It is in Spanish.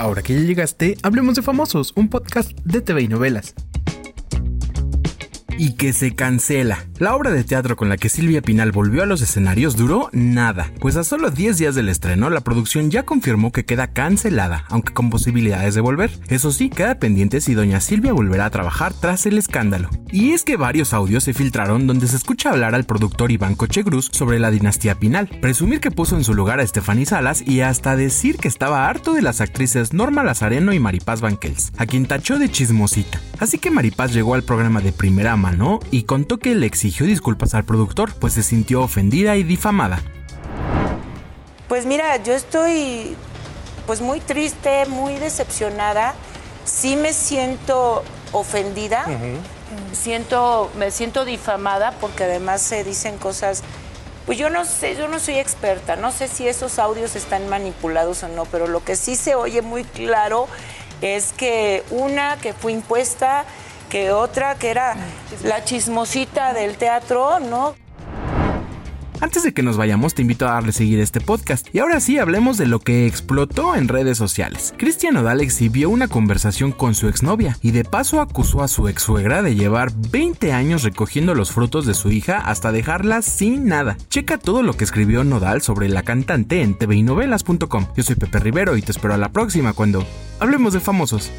Ahora que ya llegaste, hablemos de Famosos, un podcast de TV y novelas y que se cancela. La obra de teatro con la que Silvia Pinal volvió a los escenarios duró nada, pues a solo 10 días del estreno la producción ya confirmó que queda cancelada, aunque con posibilidades de volver. Eso sí, queda pendiente si doña Silvia volverá a trabajar tras el escándalo. Y es que varios audios se filtraron donde se escucha hablar al productor Iván Cochegruz sobre la dinastía Pinal, presumir que puso en su lugar a Stephanie Salas y hasta decir que estaba harto de las actrices Norma Lazareno y Maripaz Banquels, a quien tachó de chismosita. Así que Maripaz llegó al programa de primera mano y contó que le exigió disculpas al productor, pues se sintió ofendida y difamada. Pues mira, yo estoy pues muy triste, muy decepcionada. Sí me siento ofendida. Siento, me siento difamada porque además se dicen cosas. Pues yo no sé, yo no soy experta, no sé si esos audios están manipulados o no, pero lo que sí se oye muy claro es que una que fue impuesta que otra que era la chismosita del teatro, ¿no? Antes de que nos vayamos, te invito a darle seguir este podcast. Y ahora sí, hablemos de lo que explotó en redes sociales. Cristian Odal exhibió una conversación con su exnovia y de paso acusó a su ex suegra de llevar 20 años recogiendo los frutos de su hija hasta dejarla sin nada. Checa todo lo que escribió Nodal sobre la cantante en tvinovelas.com. Yo soy Pepe Rivero y te espero a la próxima cuando hablemos de famosos.